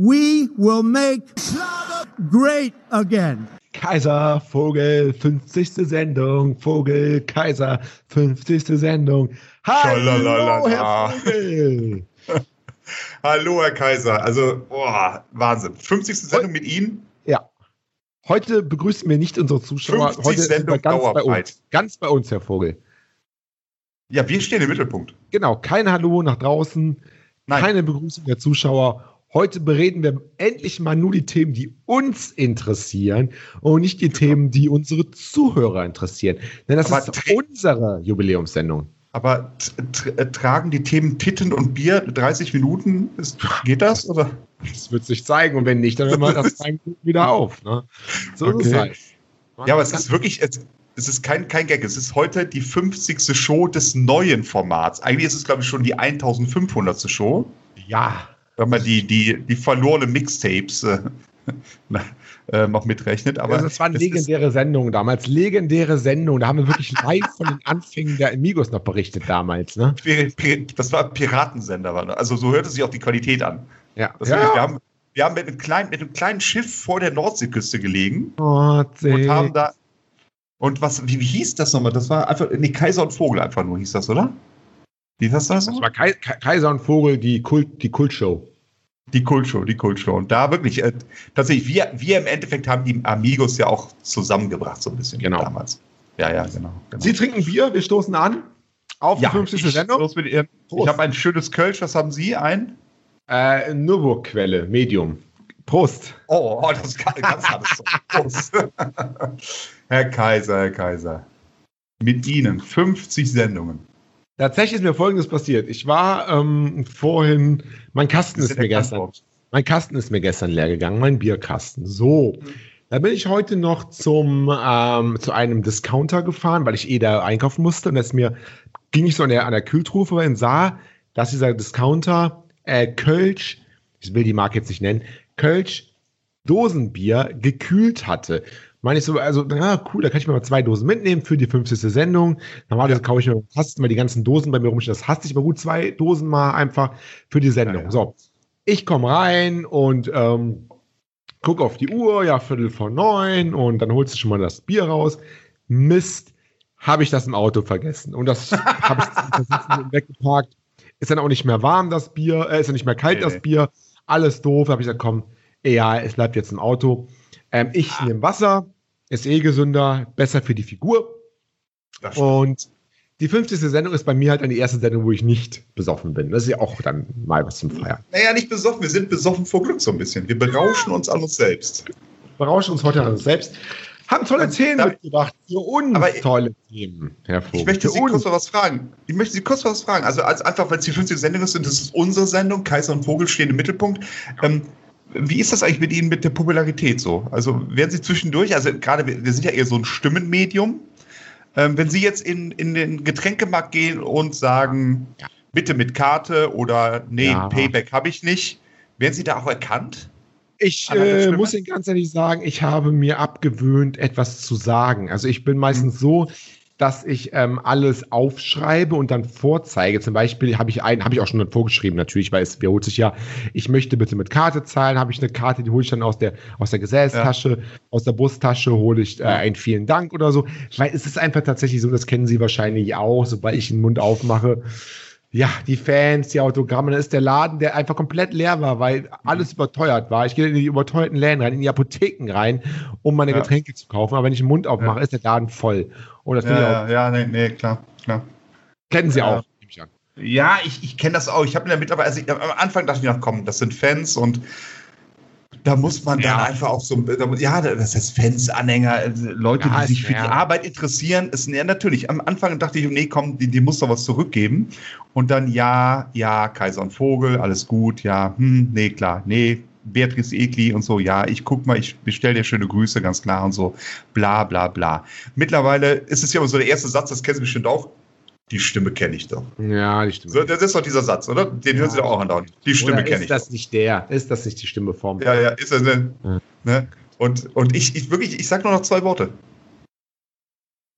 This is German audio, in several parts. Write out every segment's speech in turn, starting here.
we will make great again. Kaiser, Vogel, 50. Sendung. Vogel, Kaiser, 50. Sendung. Hallo, Herr Vogel. Hallo, Herr Kaiser. Also, boah, Wahnsinn. 50. Sendung mit Ihnen? Ja. Heute begrüßen wir nicht unsere Zuschauer. Heute sind wir ganz bei uns. Ganz bei uns, Herr Vogel. Ja, wir stehen im Mittelpunkt. Genau, kein Hallo nach draußen, Nein. keine Begrüßung der Zuschauer. Heute bereden wir endlich mal nur die Themen, die uns interessieren und nicht die genau. Themen, die unsere Zuhörer interessieren. Denn das Aber ist unsere Jubiläumssendung. Aber tragen die Themen Titten und Bier 30 Minuten? Ist, geht das? Oder? Das wird sich zeigen und wenn nicht, dann hören wir das wieder auf. Ne? So okay. ist es halt. Ja, aber es ist wirklich, es, es ist kein, kein Gag. Es ist heute die 50. Show des neuen Formats. Eigentlich ist es, glaube ich, schon die 1500. Show. Ja wenn man die, die, die verlorene Mixtapes äh, äh, noch mitrechnet. Aber also das waren legendäre Sendungen damals, legendäre Sendungen. Da haben wir wirklich live von den Anfängen der Amigos noch berichtet damals. Ne? Das war Piratensender, also so hörte sich auch die Qualität an. Ja. Das ja. Wir, haben, wir haben mit einem, kleinen, mit einem kleinen Schiff vor der Nordseeküste gelegen Nordsee. und haben da und was, wie, wie hieß das nochmal? Das war einfach, nee, Kaiser und Vogel einfach nur hieß das, oder? Wie heißt das? Das war Kaiser und Vogel, die Kult, die Kultshow. Die Kultshow, die Kultshow. Und da wirklich, äh, tatsächlich, wir, wir im Endeffekt haben die Amigos ja auch zusammengebracht, so ein bisschen genau. damals. Ja, ja, genau, genau. Sie trinken Bier, wir stoßen an auf ja, die 50. Ich, Sendung. ich habe ein schönes Kölsch, was haben Sie? Ein? Äh, Nürburgquelle, Medium. Prost. Oh, oh das ist ganz hartes Prost. Herr Kaiser, Herr Kaiser. Mit Ihnen 50 Sendungen. Tatsächlich ist mir Folgendes passiert. Ich war ähm, vorhin, mein Kasten ist, ist mir gestern, mein Kasten ist mir gestern leer gegangen, mein Bierkasten. So. Mhm. Da bin ich heute noch zum, ähm, zu einem Discounter gefahren, weil ich eh da einkaufen musste. Und das mir ging ich so an der, an der Kühltruhe und sah, dass dieser Discounter äh, Kölsch, ich will die Marke jetzt nicht nennen, Kölsch Dosenbier gekühlt hatte meine ich so, also, na cool, da kann ich mir mal zwei Dosen mitnehmen für die 50. Sendung. Normalerweise kaufe ich mir fast mal die ganzen Dosen bei mir rum. Das hasst ich aber gut, zwei Dosen mal einfach für die Sendung. Ja, ja. So, ich komme rein und ähm, gucke auf die Uhr, ja, Viertel vor neun und dann holst du schon mal das Bier raus. Mist, habe ich das im Auto vergessen. Und das habe ich weggeparkt. Ist dann auch nicht mehr warm, das Bier, äh, ist dann nicht mehr kalt, nee, das Bier. Alles doof. Da habe ich gesagt, komm, ja, es bleibt jetzt im Auto. Ähm, ich ah. nehme Wasser, ist eh gesünder, besser für die Figur. Und die 50. Sendung ist bei mir halt die erste Sendung, wo ich nicht besoffen bin. Das ist ja auch dann mal was zum Feiern. Naja, nicht besoffen, wir sind besoffen vor Glück so ein bisschen. Wir berauschen uns an uns selbst. Berauschen uns heute an uns selbst. Haben tolle dann, Themen mitgebracht für uns. Aber tolle Themen, Herr Vogel. Ich möchte Sie kurz was fragen. Ich möchte Sie kurz was fragen. Also als, einfach, weil es die 50. Sendung ist und das ist unsere Sendung, Kaiser und Vogel stehen im Mittelpunkt. Ähm, wie ist das eigentlich mit Ihnen mit der Popularität so? Also werden Sie zwischendurch, also gerade wir sind ja eher so ein Stimmenmedium, ähm, wenn Sie jetzt in, in den Getränkemarkt gehen und sagen, ja. bitte mit Karte oder nee, ja. Payback habe ich nicht, werden Sie da auch erkannt? Ich äh, muss Ihnen ganz ehrlich sagen, ich habe mir abgewöhnt, etwas zu sagen. Also ich bin meistens mhm. so, dass ich ähm, alles aufschreibe und dann vorzeige. Zum Beispiel habe ich einen, habe ich auch schon vorgeschrieben, natürlich, weil es wiederholt sich ja, ich möchte bitte mit Karte zahlen, habe ich eine Karte, die hole ich dann aus der, aus der Gesäßtasche, ja. aus der Brusttasche hole ich äh, einen vielen Dank oder so. Weil es ist einfach tatsächlich so, das kennen Sie wahrscheinlich auch, sobald ich den Mund aufmache, ja, die Fans, die Autogramme, dann ist der Laden, der einfach komplett leer war, weil alles überteuert war. Ich gehe in die überteuerten Läden rein, in die Apotheken rein, um meine ja. Getränke zu kaufen. Aber wenn ich den Mund aufmache, ja. ist der Laden voll. Und das ja, ich auch. Ja, nee, nee, klar, klar. Kennen Sie auch, nehme ich an. Ja, ich, ich kenne das auch. Ich habe mir damit, aber also ich, am Anfang dachte ich noch, komm, das sind Fans und da muss man ja. dann einfach auch so, ja, das heißt Fans, Anhänger, also Leute, ja, die sich für ja. die Arbeit interessieren. Ist, ja, natürlich, am Anfang dachte ich, nee, komm, die, die muss doch was zurückgeben. Und dann, ja, ja, Kaiser und Vogel, alles gut, ja, hm, nee, klar, nee, Beatrice Egli und so, ja, ich guck mal, ich bestelle dir schöne Grüße, ganz klar und so, bla, bla, bla. Mittlerweile ist es ja immer so der erste Satz, das kennen Sie bestimmt auch, die Stimme kenne ich doch. Ja, die Stimme. So, das ist doch dieser Satz, oder? Den ja. hören Sie doch auch andauernd. Die Stimme kenne ich. Ist das doch. nicht der? Ist das nicht die Stimme vom? Ja, ja, ist das denn? Ja. Ne? Und, und ich, ich wirklich, ich sag nur noch zwei Worte.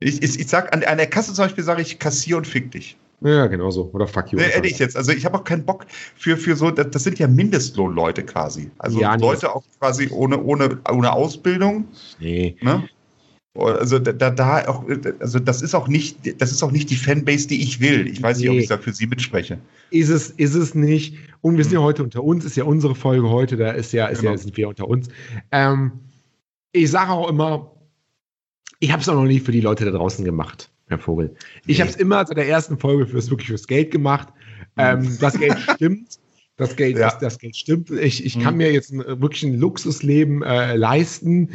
Ich, ich, ich sag, an, an der Kasse zum Beispiel sage ich, kassier und fick dich. Ja, genau so. Oder fuck you. Nee, ehrlich jetzt. Also ich habe auch keinen Bock für, für so, das sind ja Mindestlohnleute quasi. Also ja, Leute auch quasi ohne, ohne, ohne Ausbildung. Nee. Ne? Also da, da auch, also das ist auch nicht, das ist auch nicht die Fanbase, die ich will. Ich weiß nee. nicht, ob ich da für Sie mitspreche. Ist es, ist es nicht. Und wir sind ja hm. heute unter uns, ist ja unsere Folge heute, da ist ja, ist genau. ja sind wir unter uns. Ähm, ich sage auch immer, ich habe es auch noch nie für die Leute da draußen gemacht. Herr Vogel. Ich nee. habe es immer seit der ersten Folge fürs wirklich fürs Geld gemacht. Ähm, das Geld stimmt. Das Geld, ja. das, das, Geld stimmt. Ich, ich mhm. kann mir jetzt ein, wirklich ein Luxusleben äh, leisten.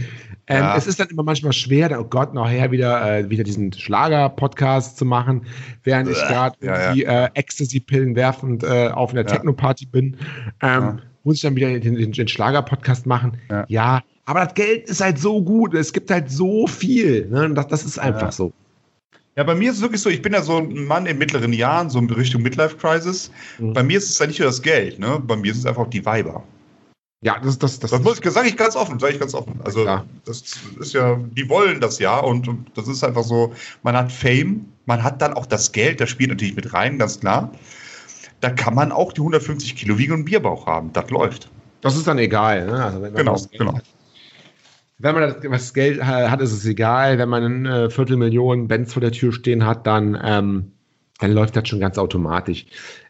Ähm, ja. Es ist dann immer manchmal schwer, oh Gott, nachher wieder, äh, wieder diesen Schlager-Podcast zu machen, während ich gerade ja, die äh, Ecstasy-Pillen werfend äh, auf einer Techno-Party bin. Ähm, muss ich dann wieder den, den, den Schlager-Podcast machen? Ja. aber das Geld ist halt so gut. Es gibt halt so viel. Ne? Das, das ist einfach so. Ja, bei mir ist es wirklich so, ich bin ja so ein Mann in mittleren Jahren, so in Richtung Midlife Crisis. Mhm. Bei mir ist es ja nicht nur das Geld, ne? Bei mir ist es einfach die Weiber. Ja, das, das, das, das muss, sage ich ganz offen, sage ich ganz offen. Also ja. das ist ja, die wollen das ja und, und, das ist einfach so, man hat Fame, man hat dann auch das Geld, das spielt natürlich mit rein, ganz klar. Da kann man auch die 150 Kilo wiegen und Bierbauch haben, das läuft. Das ist dann egal, ne? Also genau, genau. Hat. Wenn man das, Geld hat, ist es egal. Wenn man eine Viertelmillion Benz vor der Tür stehen hat, dann, ähm, dann läuft das schon ganz automatisch.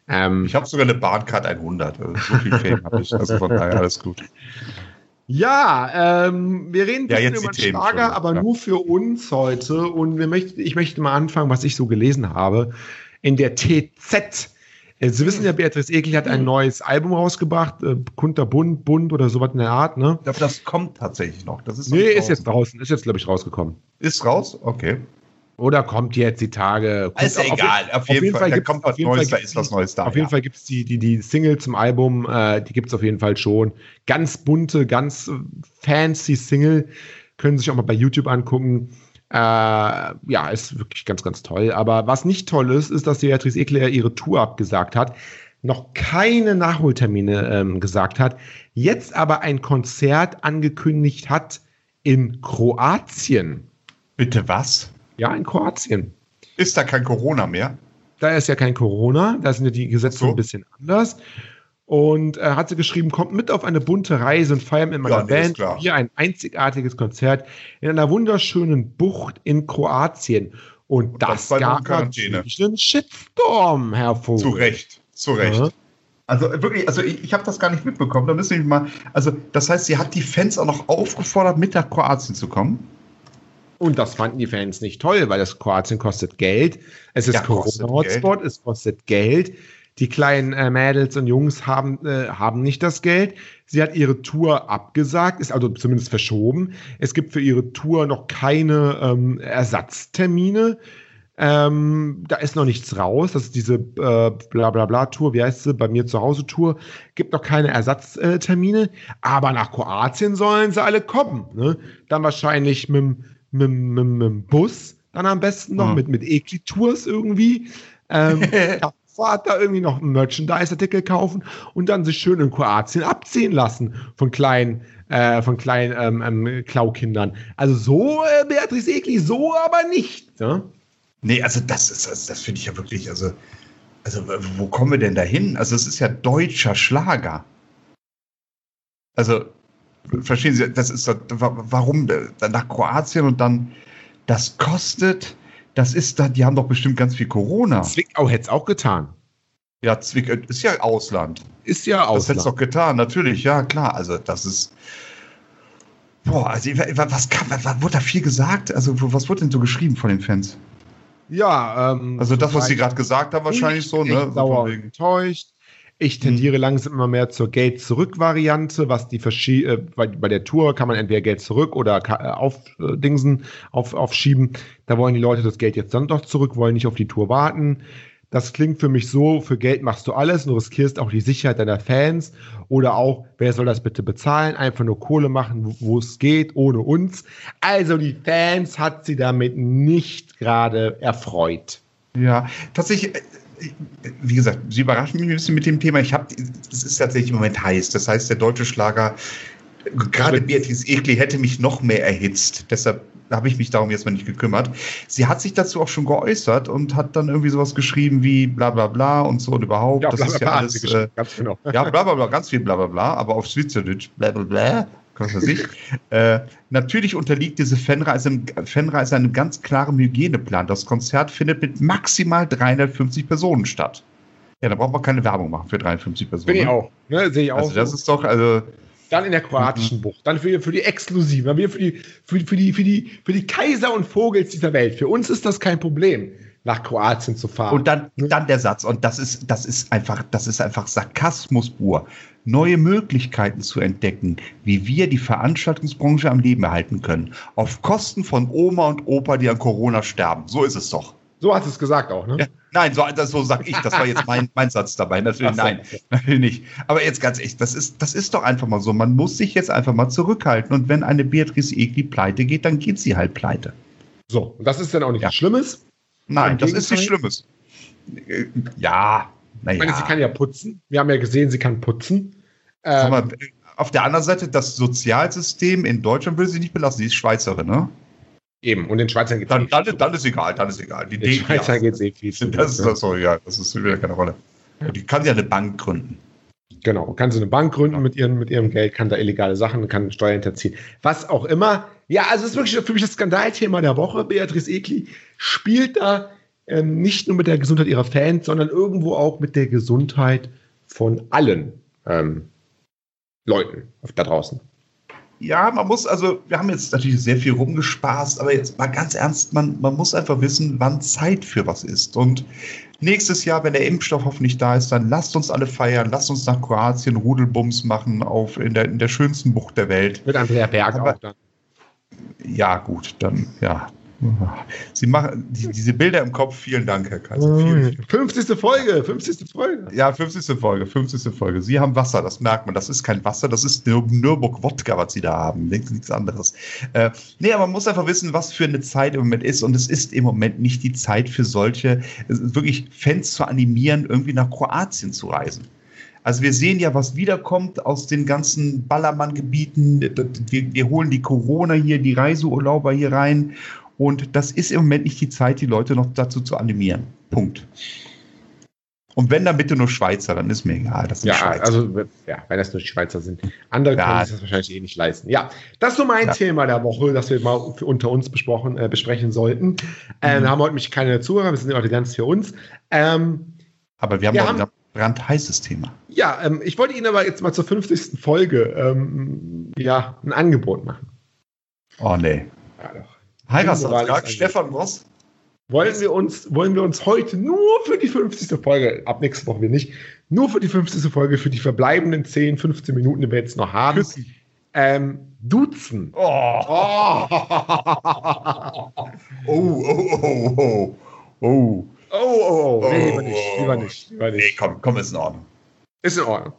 Ähm, ich habe sogar eine Bahncard 100. Also so viel Fame habe ich. Also von daher alles gut. Ja, ähm, wir reden ja, jetzt über den Schlager, aber ja. nur für uns heute. Und wir möchten, ich möchte mal anfangen, was ich so gelesen habe. In der TZ äh, Sie wissen ja, Beatrice Ekel hat ein neues Album rausgebracht, äh, Kunterbunt, Bunt oder sowas in der Art, ne? Ich glaube, das kommt tatsächlich noch. Das ist nee, ist jetzt draußen, ist jetzt, glaube ich, rausgekommen. Ist raus? Okay. Oder kommt jetzt die Tage. Ist egal, auf, auf, jeden Fall, Fall, da kommt was Neues, da ist was Neues da. Auf jeden Fall gibt es die, die, die Single zum Album, äh, die gibt es auf jeden Fall schon. Ganz bunte, ganz fancy Single. Können Sie sich auch mal bei YouTube angucken. Äh, ja, ist wirklich ganz, ganz toll. Aber was nicht toll ist, ist, dass die Beatrice Ekler ihre Tour abgesagt hat, noch keine Nachholtermine ähm, gesagt hat, jetzt aber ein Konzert angekündigt hat in Kroatien. Bitte was? Ja, in Kroatien. Ist da kein Corona mehr? Da ist ja kein Corona, da sind ja die Gesetze so. ein bisschen anders. Und äh, hat sie geschrieben, kommt mit auf eine bunte Reise und feiern mit meiner ja, Band hier ein einzigartiges Konzert in einer wunderschönen Bucht in Kroatien. Und, und das, das gab natürlich einen Shitstorm, Herr Vogel. Zu Recht, zu Recht. Ja. Also wirklich, also ich, ich habe das gar nicht mitbekommen. Da müssen wir mal. Also, das heißt, sie hat die Fans auch noch aufgefordert, mit nach Kroatien zu kommen. Und das fanden die Fans nicht toll, weil das Kroatien kostet Geld. Es ist ja, Corona-Hotspot, es kostet Geld. Die kleinen äh, Mädels und Jungs haben, äh, haben nicht das Geld. Sie hat ihre Tour abgesagt, ist also zumindest verschoben. Es gibt für ihre Tour noch keine ähm, Ersatztermine. Ähm, da ist noch nichts raus. Das ist diese äh, Blablabla-Tour, wie heißt sie? Bei mir zu Hause Tour. Gibt noch keine Ersatztermine. Aber nach Kroatien sollen sie alle kommen. Ne? Dann wahrscheinlich mit, mit, mit, mit dem Bus. Dann am besten noch mhm. mit, mit Ekli-Tours irgendwie. Ähm, ja, Fahrt da irgendwie noch einen Merchandise-Artikel kaufen und dann sich schön in Kroatien abziehen lassen von kleinen, äh, von kleinen ähm, ähm, Klaukindern. Also so, äh, Beatrice Egli, so aber nicht. Ne? Nee, also das ist, das, das finde ich ja wirklich, also, also wo kommen wir denn da hin? Also es ist ja deutscher Schlager. Also, verstehen Sie, das ist, warum nach Kroatien und dann, das kostet das ist da, die haben doch bestimmt ganz viel Corona. Zwickau hätte es auch getan. Ja, Zwickau ist ja Ausland. Ist ja Ausland. Das hätte es doch getan, natürlich, ja, klar. Also, das ist. Boah, also, was, kann, was, wurde da viel gesagt? Also, was wurde denn so geschrieben von den Fans? Ja, ähm. Also, das, was Sie gerade gesagt haben, wahrscheinlich so, ne? Sauer enttäuscht. Ich tendiere hm. langsam immer mehr zur Geld-Zurück-Variante, was die Verschie äh, bei, bei, der Tour kann man entweder Geld zurück oder äh, aufdingsen, auf, aufschieben. Da wollen die Leute das Geld jetzt dann doch zurück, wollen nicht auf die Tour warten. Das klingt für mich so, für Geld machst du alles und du riskierst auch die Sicherheit deiner Fans. Oder auch, wer soll das bitte bezahlen? Einfach nur Kohle machen, wo es geht, ohne uns. Also die Fans hat sie damit nicht gerade erfreut. Ja, tatsächlich, wie gesagt, Sie überraschen mich ein bisschen mit dem Thema. Ich habe, es ist tatsächlich im Moment heiß. Das heißt, der deutsche Schlager, gerade Beatrice Egli hätte mich noch mehr erhitzt. Deshalb habe ich mich darum jetzt mal nicht gekümmert. Sie hat sich dazu auch schon geäußert und hat dann irgendwie sowas geschrieben wie bla bla bla und so und überhaupt. Ja, das bla, bla, ist ja alles. Äh, ganz genau. Ja, bla bla bla, ganz viel bla bla bla, aber auf Schweizerdeutsch bla bla bla. Was weiß ich. äh, natürlich unterliegt diese Fanreise, Fanreise einem ganz klaren Hygieneplan. Das Konzert findet mit maximal 350 Personen statt. Ja, da braucht man keine Werbung machen für 53 Personen. Bin ich auch. Ne, Sehe ich auch. Also, das so. ist doch, also. Dann in der kroatischen mhm. Bucht. Dann für, für die Exklusiven. Dann wieder für die, für, für, die, für, die, für die Kaiser und Vogels dieser Welt. Für uns ist das kein Problem, nach Kroatien zu fahren. Und dann, dann der Satz. Und das ist, das ist einfach, das ist einfach Sarkasmus pur. Neue Möglichkeiten zu entdecken, wie wir die Veranstaltungsbranche am Leben erhalten können. Auf Kosten von Oma und Opa, die an Corona sterben. So ist es doch. So hat es gesagt auch, ne? Ja, nein, so, das, so sag ich. Das war jetzt mein, mein Satz dabei. Natürlich, so. nein, natürlich nicht. Aber jetzt ganz echt, das ist, das ist doch einfach mal so. Man muss sich jetzt einfach mal zurückhalten. Und wenn eine Beatrice Egli pleite geht, dann geht sie halt pleite. So, und das ist dann auch nicht ja. Schlimmes? Nein, das ist nicht Schlimmes. Ja, naja. Ich meine, sie kann ja putzen. Wir haben ja gesehen, sie kann putzen. Ähm, mal, auf der anderen Seite, das Sozialsystem in Deutschland will sie nicht belassen. Sie ist Schweizerin, ne? Eben, und den Schweizern geht es dann, dann, dann ist egal, dann ist egal. Die den Schweizern geht es eh viel zu Das ist das so, ja, das ist wieder keine Rolle. Die kann ja eine Bank gründen. Genau, kann sie eine Bank gründen mit, ihren, mit ihrem Geld, kann da illegale Sachen, kann Steuern hinterziehen. Was auch immer. Ja, also es ist wirklich für mich das Skandalthema der Woche. Beatrice Egli spielt da ähm, nicht nur mit der Gesundheit ihrer Fans, sondern irgendwo auch mit der Gesundheit von allen ähm, Leuten da draußen ja, man muss, also, wir haben jetzt natürlich sehr viel rumgespaßt, aber jetzt mal ganz ernst, man, man muss einfach wissen, wann Zeit für was ist. Und nächstes Jahr, wenn der Impfstoff hoffentlich da ist, dann lasst uns alle feiern, lasst uns nach Kroatien Rudelbums machen auf, in, der, in der schönsten Bucht der Welt. Mit Andrea Berg aber, auch dann. Ja, gut, dann, ja, Sie machen die, diese Bilder im Kopf. Vielen Dank, Herr Kaiser. Vielen, vielen 50. Folge, 50. Folge. Ja, 50. Folge, 50. Folge. Sie haben Wasser, das merkt man. Das ist kein Wasser, das ist Nürburg-Wodka, was Sie da haben. Nichts anderes. Äh, nee, aber man muss einfach wissen, was für eine Zeit im Moment ist. Und es ist im Moment nicht die Zeit für solche, wirklich Fans zu animieren, irgendwie nach Kroatien zu reisen. Also wir sehen ja, was wiederkommt aus den ganzen Ballermann-Gebieten. Wir, wir, holen die Corona hier, die Reiseurlauber hier rein und das ist im Moment nicht die Zeit, die Leute noch dazu zu animieren. Punkt. Und wenn dann bitte nur Schweizer, dann ist mir egal. Das sind ja, Schweizer. also ja, wenn das nur Schweizer sind. Andere ja. können sich das wahrscheinlich eh nicht leisten. Ja, das ist so mein ja. Thema der Woche, das wir mal unter uns besprochen, äh, besprechen sollten. Ähm, mhm. haben heute mich keine Zuhörer, wir sind heute ganz für uns. Ähm, aber wir haben, wir haben ein brandheißes Thema. Ja, ähm, ich wollte Ihnen aber jetzt mal zur 50. Folge ähm, ja, ein Angebot machen. Oh nee. Ja, doch. Heiratsantrag, Stefan Ross. Wollen wir, uns, wollen wir uns heute nur für die 50. Folge, ab nächste Woche wir nicht, nur für die 50. Folge, für die verbleibenden 10, 15 Minuten, die wir jetzt noch haben, ähm, duzen. Oh. Oh. oh, oh, oh, oh. Oh. Oh, oh, oh. Nee, lieber nicht, lieber nicht, lieber nicht. Nee, komm, komm, ist in Ordnung. Ist in Ordnung.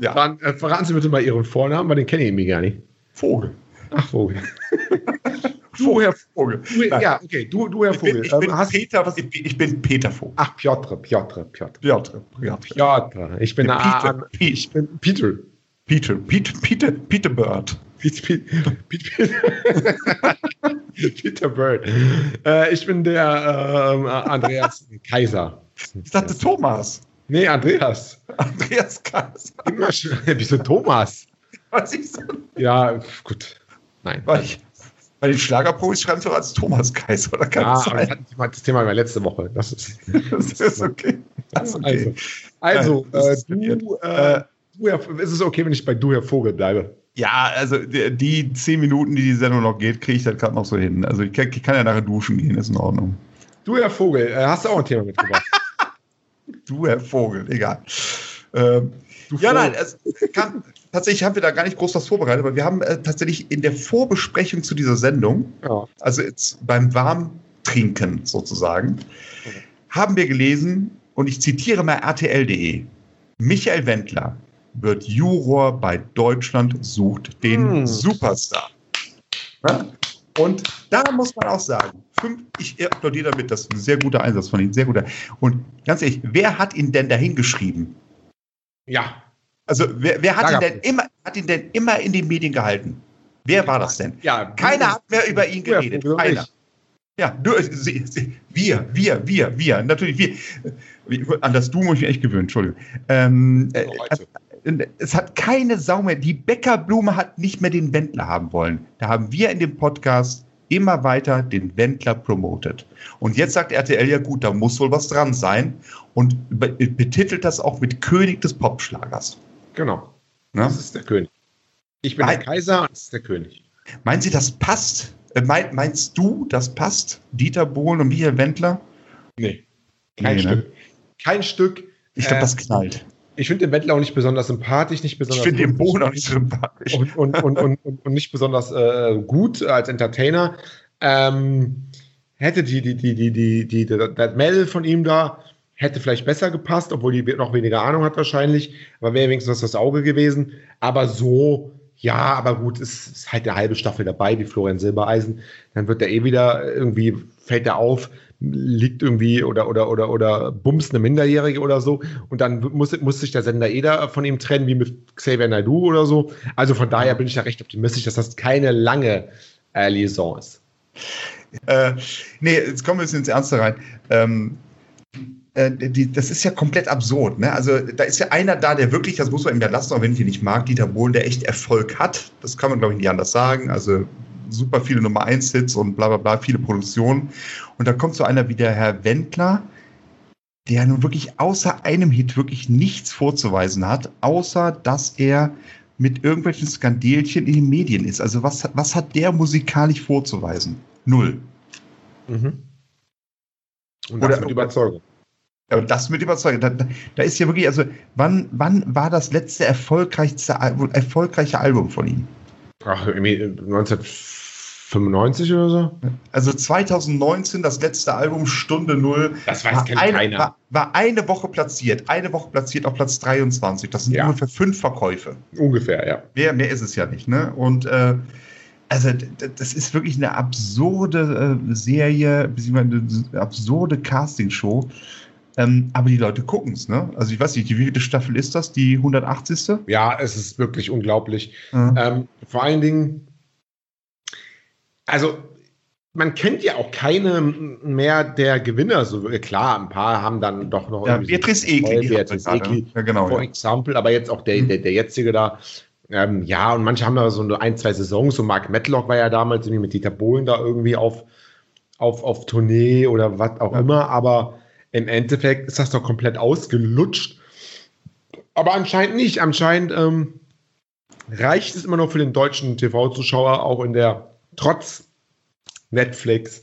Ja. Dann äh, verraten Sie bitte mal Ihren Vornamen, weil den kenne ich irgendwie gar nicht. Vogel. Ach, Vogel. Du, Herr Vogel. Du, ja, okay, du, du Herr Vogel. Ich bin, ich bin hast, Peter, was, ich, ich, bin Peter Vogel. Ach, Piotr, Piotr, Piotr. Piotr, Piotr. Piotr. Ich bin, Peter, an, ich bin Peter. Peter, Peter, Peter, Peter Bird. Peter, Peter, Peter Bird. Äh, ich bin der äh, Andreas Kaiser. Ich dachte Thomas. Nee, Andreas. Andreas Kaiser. Wieso Thomas? Was ich so. Ja, gut. Nein. Weil ich, bei den Schlagerprofis schreiben sie doch als Thomas Kaiser, oder kann ja, das sein? Das Thema war letzte Woche. Das ist, das ist okay. Das ist okay. Also, also äh, du, äh, du, Herr, ist es okay, wenn ich bei du, Herr Vogel, bleibe? Ja, also die, zehn Minuten, die die Sendung noch geht, kriege ich das gerade noch so hin. Also ich kann, ich kann, ja nachher duschen gehen, ist in Ordnung. Du, Herr Vogel, äh, hast du auch ein Thema mitgebracht? du, Herr Vogel, egal. Ähm, ja, nein, es kann, tatsächlich haben wir da gar nicht groß was vorbereitet, aber wir haben äh, tatsächlich in der Vorbesprechung zu dieser Sendung, ja. also jetzt beim Warmtrinken sozusagen, okay. haben wir gelesen, und ich zitiere mal RTL.de, Michael Wendler wird Juror bei Deutschland sucht den hm. Superstar. Ja? Und da muss man auch sagen, fünf, ich applaudiere damit, das ist ein sehr guter Einsatz von Ihnen, sehr guter. Und ganz ehrlich, wer hat ihn denn dahin geschrieben? Ja. Also wer, wer hat, ihn denn immer, hat ihn denn immer in den Medien gehalten? Wer war das denn? Ja, keiner hat mehr über ihn geredet. Ja, keiner. Ja, du, sie, sie, wir, wir, wir, wir, natürlich wir. An das Du muss ich mich echt gewöhnen, Entschuldigung. Ähm, äh, es hat keine Sau mehr. Die Bäckerblume hat nicht mehr den Wendler haben wollen. Da haben wir in dem Podcast immer weiter den Wendler promotet. Und jetzt sagt RTL ja gut, da muss wohl was dran sein und betitelt das auch mit König des Popschlagers. Genau. Na? Das ist der König. Ich bin Nein. der Kaiser das ist der König. Meinen Sie, das passt? Äh, meinst du, das passt? Dieter Bohlen und Michael Wendler? Nee. Kein nee, ne? Stück. Ne? Kein Stück. Ich glaube, äh, das knallt. Ich finde den Wendler auch nicht besonders sympathisch, nicht besonders. Ich finde den Bohlen auch nicht sympathisch. Und, und, und, und, und, nicht besonders äh, gut als Entertainer. Ähm, hätte die, die, die, die, die, die, das Mädel von ihm da, hätte vielleicht besser gepasst, obwohl die noch weniger Ahnung hat wahrscheinlich, aber wäre wenigstens das Auge gewesen. Aber so, ja, aber gut, es ist halt eine halbe Staffel dabei, wie Florian Silbereisen. Dann wird er eh wieder irgendwie, fällt er auf, liegt irgendwie oder oder oder oder bumst eine Minderjährige oder so und dann muss, muss sich der Sender eh da von ihm trennen, wie mit Xavier Naidoo oder so. Also von daher bin ich da recht optimistisch, dass das keine lange äh, Liaison ist. Äh, nee, jetzt kommen wir jetzt ins Ernste rein. Ähm, äh, die, das ist ja komplett absurd. Ne? Also da ist ja einer da, der wirklich, das muss man ihm ja lassen, auch wenn ich ihn nicht mag, Dieter Bohlen, der echt Erfolg hat. Das kann man, glaube ich, nicht anders sagen. Also super viele Nummer 1 Hits und bla bla bla, viele Produktionen. Und da kommt so einer wie der Herr Wendler, der nun wirklich außer einem Hit wirklich nichts vorzuweisen hat, außer dass er mit irgendwelchen Skandelchen in den Medien ist. Also was, was hat der musikalisch vorzuweisen? Null. Mhm. Und das Oder, mit Überzeugung. Ja, das mit Überzeugung. Da, da, ist ja wirklich, also wann, wann war das letzte erfolgreichste, erfolgreiche Album von ihm? Ach, 1995 95 oder so? Also 2019 das letzte Album Stunde Null. Das weiß war eine, keiner. War, war, eine Woche platziert. Eine Woche platziert auf Platz 23. Das sind ja. ungefähr fünf Verkäufe. Ungefähr, ja. Mehr, mehr ist es ja nicht. Ne? Und äh, also das ist wirklich eine absurde äh, Serie, beziehungsweise eine absurde Castingshow. Ähm, aber die Leute gucken es, ne? Also ich weiß nicht, die wievielte Staffel ist das? Die 180. Ja, es ist wirklich unglaublich. Mhm. Ähm, vor allen Dingen, also man kennt ja auch keine mehr der Gewinner. So klar, ein paar haben dann doch noch ja, Beatrice Egli. Beatrice Egli, ja, genau, for ja. example, aber jetzt auch der, mhm. der, der jetzige da. Ähm, ja, und manche haben da so ein, zwei Saisons. So Mark Matlock war ja damals irgendwie mit Dieter Bohlen da irgendwie auf, auf, auf Tournee oder was auch ja. immer. Aber im Endeffekt ist das doch komplett ausgelutscht. Aber anscheinend nicht. Anscheinend ähm, reicht es immer noch für den deutschen TV-Zuschauer, auch in der trotz Netflix,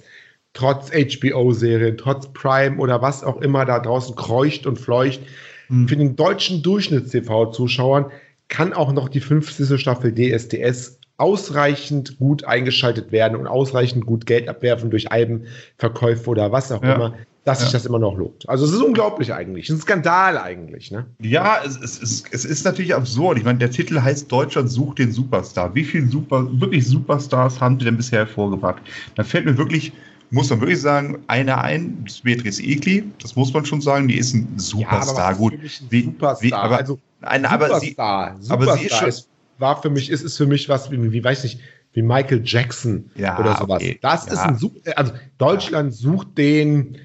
trotz HBO-Serien, trotz Prime oder was auch immer da draußen kreucht und fleucht. Mhm. Für den deutschen Durchschnitts-TV-Zuschauern kann auch noch die fünfte Staffel DSDS ausreichend gut eingeschaltet werden und ausreichend gut Geld abwerfen durch Albenverkäufe oder was auch ja. immer, dass ja. sich das immer noch lohnt. Also es ist unglaublich eigentlich, ein Skandal eigentlich. Ne? Ja, es, es, es, es ist natürlich absurd. Ich meine, der Titel heißt Deutschland sucht den Superstar. Wie viele super, wirklich Superstars haben die denn bisher hervorgebracht? Da fällt mir wirklich, muss man wirklich sagen, einer ein, das ist Beatrice Egli, das muss man schon sagen, die ist ein Superstar. Ja, Gut, ein wie, Superstar. Wie, aber, also, ein, aber, sie, Superstar aber sie ist schon, ist, war für mich, ist, ist für mich was, wie, wie weiß ich, wie Michael Jackson ja, oder sowas. Okay. Das ja. ist ein Super, also Deutschland sucht den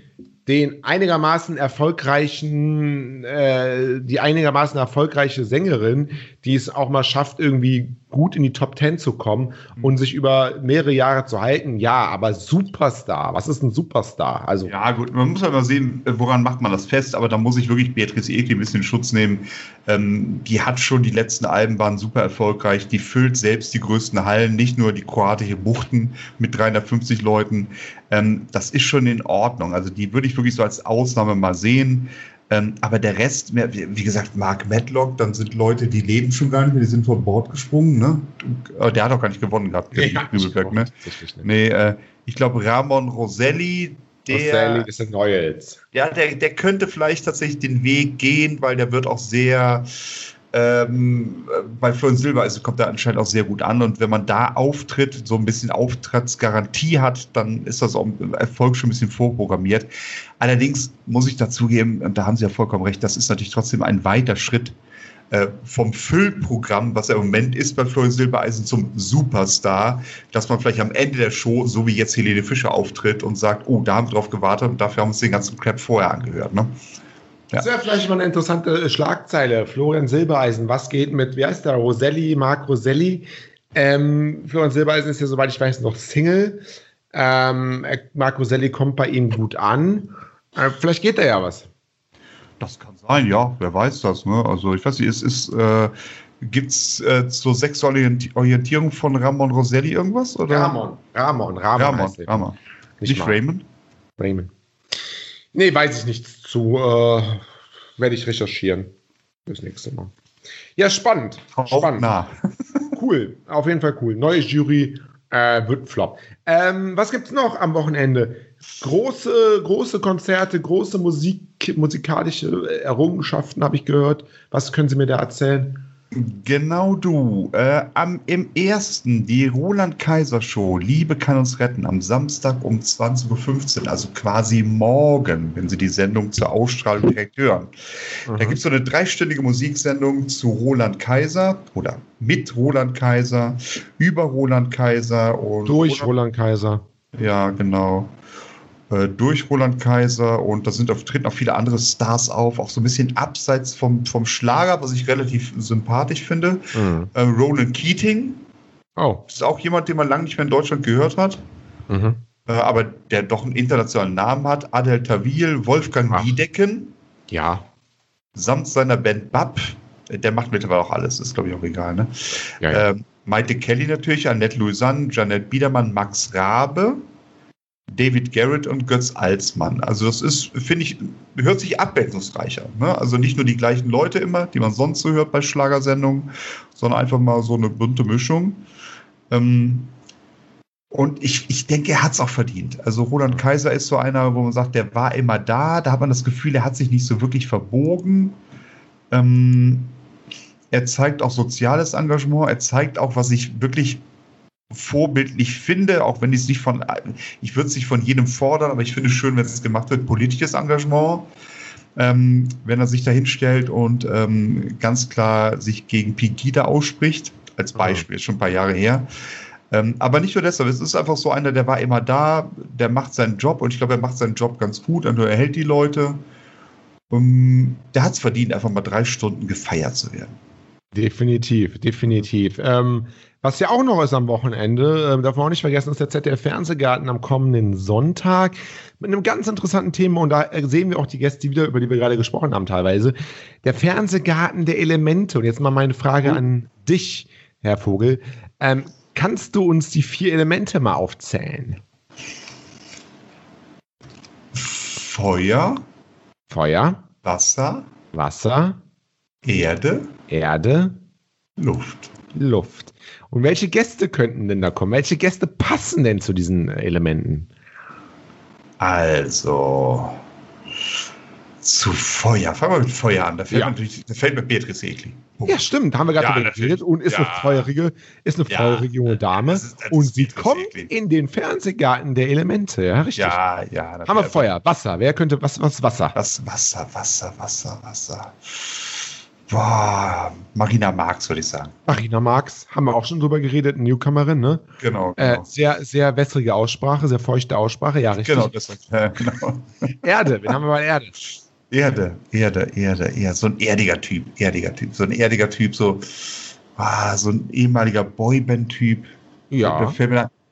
den einigermaßen erfolgreichen, äh, die einigermaßen erfolgreiche Sängerin, die es auch mal schafft, irgendwie gut in die Top Ten zu kommen mhm. und sich über mehrere Jahre zu halten. Ja, aber Superstar. Was ist ein Superstar? Also ja, gut, man muss halt mal sehen, woran macht man das fest. Aber da muss ich wirklich Beatrice Egli ein bisschen in Schutz nehmen. Ähm, die hat schon die letzten Alben waren super erfolgreich. Die füllt selbst die größten Hallen, nicht nur die kroatische Buchten mit 350 Leuten. Ähm, das ist schon in Ordnung. Also die würde ich wirklich so als Ausnahme mal sehen. Ähm, aber der Rest, wie gesagt, Mark Medlock, dann sind Leute, die leben schon gar nicht mehr, die sind von Bord gesprungen, ne? Äh, der hat auch gar nicht gewonnen gehabt, der ja, Übelberg, ne? Nee, äh, ich glaube Ramon Roselli, der, Roselli ist der neue jetzt. Ja, der, der könnte vielleicht tatsächlich den Weg gehen, weil der wird auch sehr ähm, bei Florian Silber also kommt er anscheinend auch sehr gut an. Und wenn man da auftritt, so ein bisschen Auftrittsgarantie hat, dann ist das auch Erfolg schon ein bisschen vorprogrammiert. Allerdings muss ich dazugeben, und da haben Sie ja vollkommen recht, das ist natürlich trotzdem ein weiter Schritt äh, vom Füllprogramm, was er im Moment ist bei Florian Silbereisen, zum Superstar, dass man vielleicht am Ende der Show, so wie jetzt Helene Fischer auftritt und sagt, oh, da haben wir drauf gewartet und dafür haben wir uns den ganzen Crap vorher angehört. Ne? Ja. Das wäre vielleicht mal eine interessante Schlagzeile. Florian Silbereisen, was geht mit, wie heißt der, Roselli, Marc Roselli? Ähm, Florian Silbereisen ist ja, soweit ich weiß, noch Single. Ähm, Marc Roselli kommt bei ihm gut an. Äh, vielleicht geht da ja was. Das kann sein, ja, wer weiß das. Ne? Also ich weiß nicht, es ist, äh, gibt es äh, zur Sexualorientierung von Ramon Roselli irgendwas? Oder? Ramon, Ramon, Ramon. Ramon, Ramon. Nicht, nicht Raymond? Raymond. Nee, weiß ich nichts zu. Äh, Werde ich recherchieren. Das nächste Mal. Ja, spannend. spannend. Nah. cool. Auf jeden Fall cool. Neue Jury äh, wird Flop. Ähm, was gibt's noch am Wochenende? Große, große Konzerte, große Musik, musikalische Errungenschaften habe ich gehört. Was können Sie mir da erzählen? Genau du. Äh, am, Im ersten, die Roland Kaiser Show, Liebe kann uns retten, am Samstag um 20.15 Uhr, also quasi morgen, wenn Sie die Sendung zur Ausstrahlung direkt hören. Mhm. Da gibt es so eine dreistündige Musiksendung zu Roland Kaiser oder mit Roland Kaiser, über Roland Kaiser und. Durch Roland, Roland Kaiser. Ja, genau. Äh, durch Roland Kaiser und da sind auf, treten auch viele andere Stars auf, auch so ein bisschen abseits vom, vom Schlager, was ich relativ sympathisch finde. Mhm. Äh, Roland Keating. Oh. Das ist auch jemand, den man lange nicht mehr in Deutschland gehört hat. Mhm. Äh, aber der doch einen internationalen Namen hat. Adel Tawil, Wolfgang Ach. Wiedecken. Ja. Samt seiner Band Bab. Der macht mittlerweile auch alles, ist glaube ich auch egal, ne? Ja, ja. Ähm, Maite Kelly natürlich, Annette Louisanne, Janet Biedermann, Max Rabe. David Garrett und Götz Alsmann. Also das ist, finde ich, hört sich abwechslungsreicher. Ne? Also nicht nur die gleichen Leute immer, die man sonst so hört bei Schlagersendungen, sondern einfach mal so eine bunte Mischung. Ähm, und ich, ich denke, er hat es auch verdient. Also Roland Kaiser ist so einer, wo man sagt, der war immer da. Da hat man das Gefühl, er hat sich nicht so wirklich verbogen. Ähm, er zeigt auch soziales Engagement. Er zeigt auch, was ich wirklich vorbildlich finde, auch wenn ich es nicht von, ich würde es nicht von jedem fordern, aber ich finde es schön, wenn es gemacht wird, politisches Engagement. Ähm, wenn er sich da hinstellt und ähm, ganz klar sich gegen Pegida ausspricht, als Beispiel, ist schon ein paar Jahre her. Ähm, aber nicht nur deshalb, es ist einfach so einer, der war immer da, der macht seinen Job und ich glaube, er macht seinen Job ganz gut und er hält die Leute. Ähm, der hat es verdient, einfach mal drei Stunden gefeiert zu werden. Definitiv, definitiv. Ähm, was ja auch noch ist am Wochenende, äh, darf man auch nicht vergessen, ist der ZDF Fernsehgarten am kommenden Sonntag mit einem ganz interessanten Thema und da äh, sehen wir auch die Gäste wieder, über die wir gerade gesprochen haben teilweise. Der Fernsehgarten der Elemente. Und jetzt mal meine Frage mhm. an dich, Herr Vogel. Ähm, kannst du uns die vier Elemente mal aufzählen? Feuer. Feuer. Wasser. Wasser. Erde. Erde. Luft. Luft. Und welche Gäste könnten denn da kommen? Welche Gäste passen denn zu diesen Elementen? Also, zu Feuer. Fangen wir mit Feuer an. Da fällt, ja. natürlich, da fällt mir Beatrice Egli. Oh. Ja, stimmt. Haben wir gerade ja, geredet. Und ist ja. eine feurige, ist eine feurige junge Dame. Das ist, das und sie kommt Egli. in den Fernsehgarten der Elemente. Ja, richtig. Ja, ja. Haben wir Feuer, Wasser. Wer könnte, was, was Wasser? Was, Wasser, Wasser, Wasser, Wasser. Boah, Marina Marx, würde ich sagen. Marina Marx, haben wir auch schon drüber geredet, Newcomerin, ne? Genau. Äh, genau. Äh, sehr, sehr wässrige Aussprache, sehr feuchte Aussprache, ja, richtig. Genau, das ja, genau. Erde, wen haben wir bei Erde? Erde, Erde, Erde, Erde, so ein erdiger Typ, erdiger Typ, so ein erdiger Typ, so, ah, so ein ehemaliger Boyband-Typ. Ja.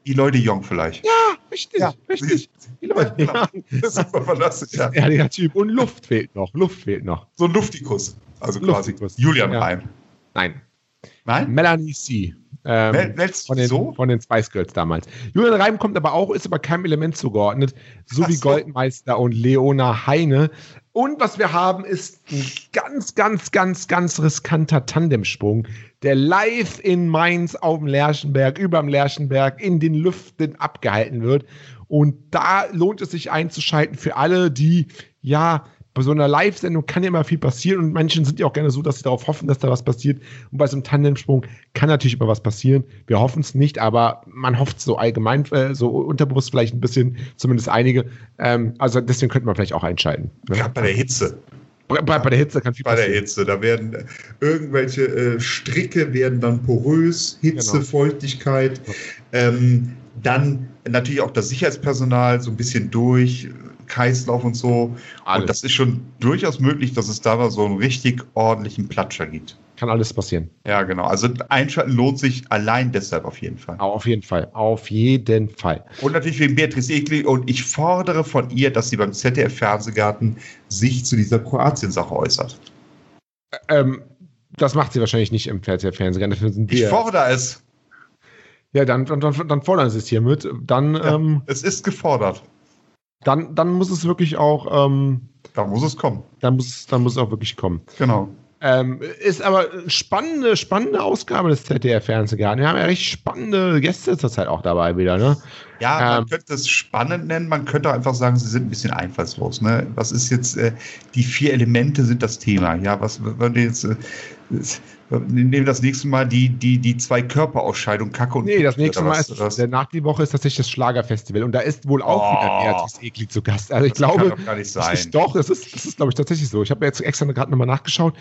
Die Leute Jung vielleicht. Ja, richtig, ja, richtig. Die Leute genau. Das ist super fantastisch, ja. Erdiger Typ. Und Luft fehlt noch, Luft fehlt noch. So ein Luftikus. Also quasi Julian ja. Reim. Nein. Nein? Melanie C. Ähm, Mel von, den, so? von den Spice Girls damals. Julian Reim kommt aber auch, ist aber keinem Element zugeordnet, so Ach wie so. Goldmeister und Leona Heine. Und was wir haben, ist ein ganz, ganz, ganz, ganz riskanter Tandemsprung, der live in Mainz auf dem Lerchenberg, über dem Lerchenberg, in den Lüften abgehalten wird. Und da lohnt es sich einzuschalten für alle, die ja bei so einer Live-Sendung kann ja immer viel passieren und Menschen sind ja auch gerne so, dass sie darauf hoffen, dass da was passiert. Und bei so einem Tandemsprung kann natürlich immer was passieren. Wir hoffen es nicht, aber man hofft so allgemein, äh, so unterbewusst vielleicht ein bisschen, zumindest einige. Ähm, also deswegen könnte man vielleicht auch einschalten. Ne? Gerade bei der Hitze. bei, bei, der Hitze kann viel Bei passieren. der Hitze, da werden irgendwelche äh, Stricke werden dann porös, Hitze, genau. Feuchtigkeit. Ähm, dann natürlich auch das Sicherheitspersonal so ein bisschen durch, Kreislauf und so. Alles. Und das ist schon durchaus möglich, dass es da so einen richtig ordentlichen Platscher gibt. Kann alles passieren. Ja, genau. Also einschalten lohnt sich allein deshalb auf jeden Fall. Auf jeden Fall. Auf jeden Fall. Und natürlich wegen Beatrice Egli. Und ich fordere von ihr, dass sie beim ZDF-Fernsehgarten sich zu dieser Kroatien-Sache äußert. Ähm, das macht sie wahrscheinlich nicht im ZDF-Fernsehgarten. Ich fordere es. Ja, dann, dann, dann fordern sie es hiermit. Dann, ja, ähm, es ist gefordert. Dann, dann muss es wirklich auch. Ähm, da muss es kommen. Dann muss, dann muss es auch wirklich kommen. Genau. Ähm, ist aber spannende, spannende Ausgabe des ZDF-Fernsehgarten. Wir haben ja recht spannende Gäste zurzeit auch dabei wieder, ne? Ja, man ähm, könnte es spannend nennen, man könnte einfach sagen, sie sind ein bisschen einfallslos. Ne? Was ist jetzt, äh, die vier Elemente sind das Thema. Ja, was wenn jetzt, äh, nehmen das nächste Mal die, die, die zwei Körperausscheidung Kacke und Nee, das nächste Mal ist, das? nach die Woche ist tatsächlich das Schlagerfestival und da ist wohl auch oh, wieder Beatrice Egli zu Gast. Also ich das glaube, kann doch gar nicht sein. Ist, doch, das ist, das ist glaube ich tatsächlich so. Ich habe jetzt extra gerade nochmal nachgeschaut.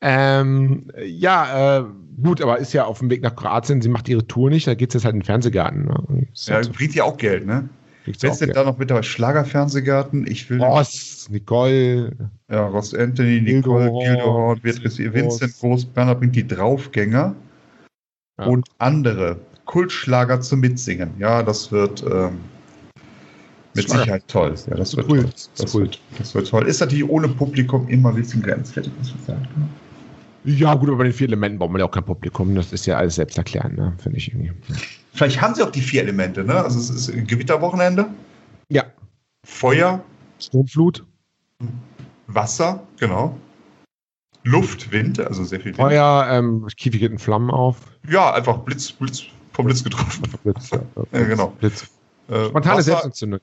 Ähm, ja, äh, gut, aber ist ja auf dem Weg nach Kroatien. Sie macht ihre Tour nicht, da geht es jetzt halt in den Fernsehgarten. Ne? Ja, halt bringt ja auch Geld, ne? Wer ist denn da noch mit dabei? Schlagerfernsehgarten? Ich will. Ross, Nicole. Ja, Ross Anthony, Nicole, Gildehorn, Beatrice, Vincent Groß, Berner bringt die Draufgänger. Ja. Und andere Kultschlager zum Mitsingen. Ja, das wird. Ähm, mit Schlager. Sicherheit toll. Ja, das wird cool. toll. Das, wird, das wird toll. Ist natürlich ohne Publikum immer ein bisschen grenzwertig, muss man sagen. Ja, gut, aber bei den vier Elementen braucht man ja auch kein Publikum. Das ist ja alles selbst erklären, ne? finde ich irgendwie. Vielleicht haben sie auch die vier Elemente, ne? Also es ist Gewitterwochenende. Ja. Feuer. Sturmflut. Wasser, genau. Luft, Wind, also sehr viel Wind. Feuer, ähm, Kiefer geht in Flammen auf. Ja, einfach Blitz, Blitz, vom Blitz getroffen. Blitz, ja, ja, genau. Blitz. Äh, Spontane Selbstentzündung.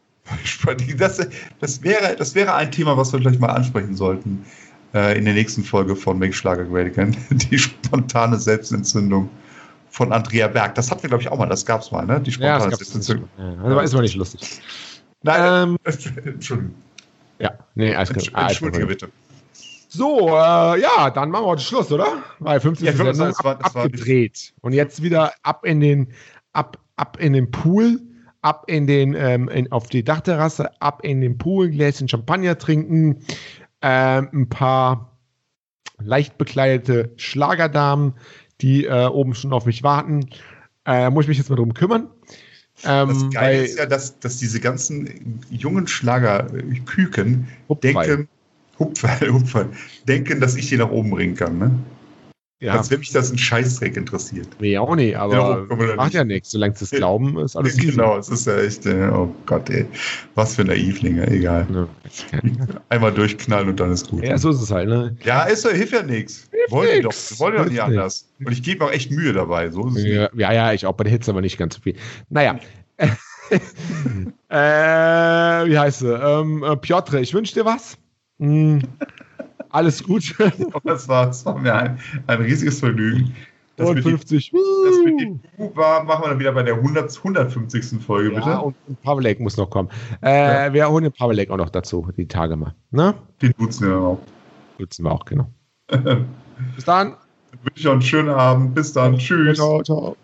Das, das, wäre, das wäre ein Thema, was wir gleich mal ansprechen sollten äh, in der nächsten Folge von Make Schlager Great Again. Die spontane Selbstentzündung von Andrea Berg. Das hatten wir, glaube ich, auch mal. Das gab es mal, ne? Die spontane ja, Selbstentzündung. Ja, also ist aber nicht lustig. Nein, ähm, Entschuldigung. Ja, nee, alles klar. Ah, Entschuldige bitte. So, äh, ja, dann machen wir heute Schluss, oder? Weil 50 ja, Sendung ab, abgedreht. Und jetzt wieder ab in den, ab, ab in den Pool ab in den, ähm, in, auf die Dachterrasse, ab in den Pool, Gläschen Champagner trinken, äh, ein paar leicht bekleidete Schlagerdamen, die äh, oben schon auf mich warten. Äh, muss ich mich jetzt mal drum kümmern. Ähm, das Geile ist ja, dass, dass diese ganzen jungen Schlagerküken denken, Hupferl, Hupferl, denken, dass ich die nach oben bringen kann. Ne? Ja. Als wenn mich das ein Scheißdreck interessiert. Nee, auch nicht, aber ja, macht ja nichts. Solange sie es glauben, ist alles easy. Genau, es ist ja echt, oh Gott, ey. Was für Naivlinge, egal. Ja, Einmal durchknallen und dann ist gut. Ja, so ist es halt, ne? Ja, ist, hilft ja nichts. Wollen die doch, wollen doch nicht anders. Und ich gebe auch echt Mühe dabei. So ja, ja, ja, ich auch bei der Hitze aber nicht ganz so viel. Naja. äh, wie heißt sie? Ähm, äh, Piotr, ich wünsche dir was. Hm. Alles gut. das, war, das war mir ein, ein riesiges Vergnügen. Das 50. Die, das mit dem war, machen wir dann wieder bei der 100, 150. Folge, ja, bitte. Und, Pavelek muss noch kommen. Äh, ja. Wir holen den Pavelek auch noch dazu, die Tage mal. Ne? Den nutzen wir auch. Nutzen wir auch, genau. Bis dann. Wünsche ich euch einen schönen Abend. Bis dann. Tschüss. Ciao, ciao.